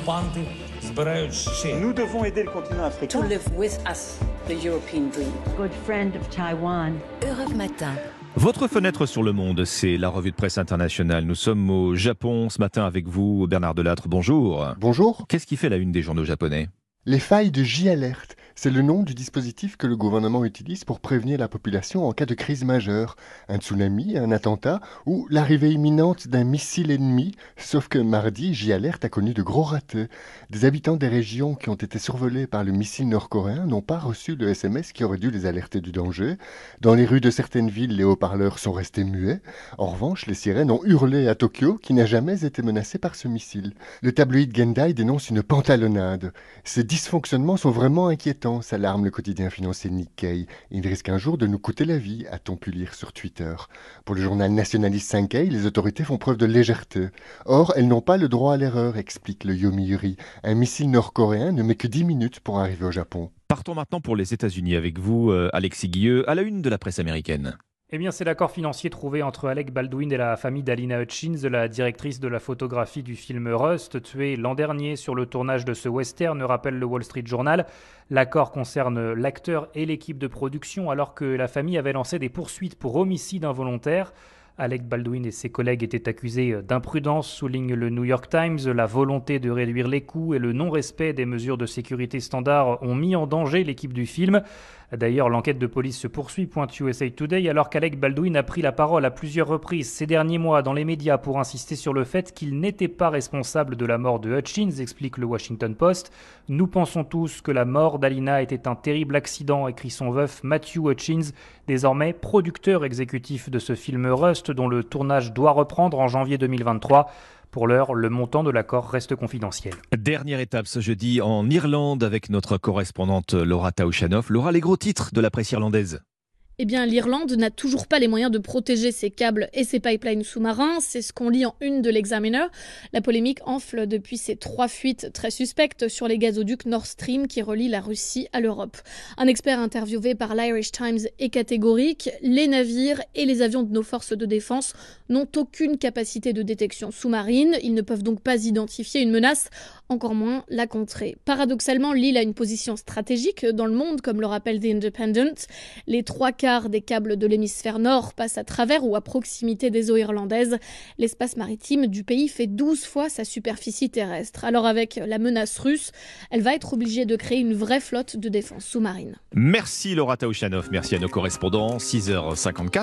окупанти збирають ще. Nous devons aider le continent africain. to live with us the European dream. good friend of Taiwan. Europe Matin. Votre fenêtre sur le monde, c'est la revue de presse internationale. Nous sommes au Japon ce matin avec vous, Bernard Delattre. Bonjour. Bonjour. Qu'est-ce qui fait la une des journaux japonais Les failles de J-Alert, c'est le nom du dispositif que le gouvernement utilise pour prévenir la population en cas de crise majeure. Un tsunami, un attentat ou l'arrivée imminente d'un missile ennemi. Sauf que mardi, J-Alert a connu de gros ratés. Des habitants des régions qui ont été survolées par le missile nord-coréen n'ont pas reçu le SMS qui aurait dû les alerter du danger. Dans les rues de certaines villes, les haut-parleurs sont restés muets. En revanche, les sirènes ont hurlé à Tokyo, qui n'a jamais été menacé par ce missile. Le tabloïd Gendai dénonce une pantalonnade. Ces dysfonctionnements sont vraiment inquiétants, s'alarme le quotidien financier Nikkei. Ils risquent un jour de nous coûter la vie, a-t-on pu lire sur Twitter. Pour le journal nationaliste Sankei, les autorités font preuve de légèreté. Or, elles n'ont pas le droit à l'erreur, explique le Yomiuri. Un missile nord-coréen ne met que 10 minutes pour arriver au Japon. Partons maintenant pour les États-Unis avec vous, euh, Alexis Guilleux, à la une de la presse américaine. Eh bien, c'est l'accord financier trouvé entre Alec Baldwin et la famille d'Alina Hutchins, la directrice de la photographie du film Rust, tuée l'an dernier sur le tournage de ce western, rappelle le Wall Street Journal. L'accord concerne l'acteur et l'équipe de production, alors que la famille avait lancé des poursuites pour homicide involontaire. Alec Baldwin et ses collègues étaient accusés d'imprudence, souligne le New York Times. La volonté de réduire les coûts et le non-respect des mesures de sécurité standards ont mis en danger l'équipe du film. D'ailleurs, l'enquête de police se poursuit, pointe USA Today, alors qu'Alec Baldwin a pris la parole à plusieurs reprises ces derniers mois dans les médias pour insister sur le fait qu'il n'était pas responsable de la mort de Hutchins, explique le Washington Post. Nous pensons tous que la mort d'Alina était un terrible accident, écrit son veuf Matthew Hutchins, désormais producteur exécutif de ce film Rust, dont le tournage doit reprendre en janvier 2023. Pour l'heure, le montant de l'accord reste confidentiel. Dernière étape ce jeudi en Irlande avec notre correspondante Laura Taouchanoff. Laura, les gros titres de la presse irlandaise. Eh bien, l'Irlande n'a toujours pas les moyens de protéger ses câbles et ses pipelines sous-marins. C'est ce qu'on lit en une de l'Examiner. La polémique enfle depuis ces trois fuites très suspectes sur les gazoducs Nord Stream qui relient la Russie à l'Europe. Un expert interviewé par l'Irish Times est catégorique. Les navires et les avions de nos forces de défense n'ont aucune capacité de détection sous-marine. Ils ne peuvent donc pas identifier une menace, encore moins la contrer. Paradoxalement, l'île a une position stratégique dans le monde, comme le rappelle The Independent. Les trois des câbles de l'hémisphère nord passent à travers ou à proximité des eaux irlandaises. L'espace maritime du pays fait 12 fois sa superficie terrestre. Alors avec la menace russe, elle va être obligée de créer une vraie flotte de défense sous-marine. Merci Laura Taouchanoff, merci à nos correspondants. 6h54.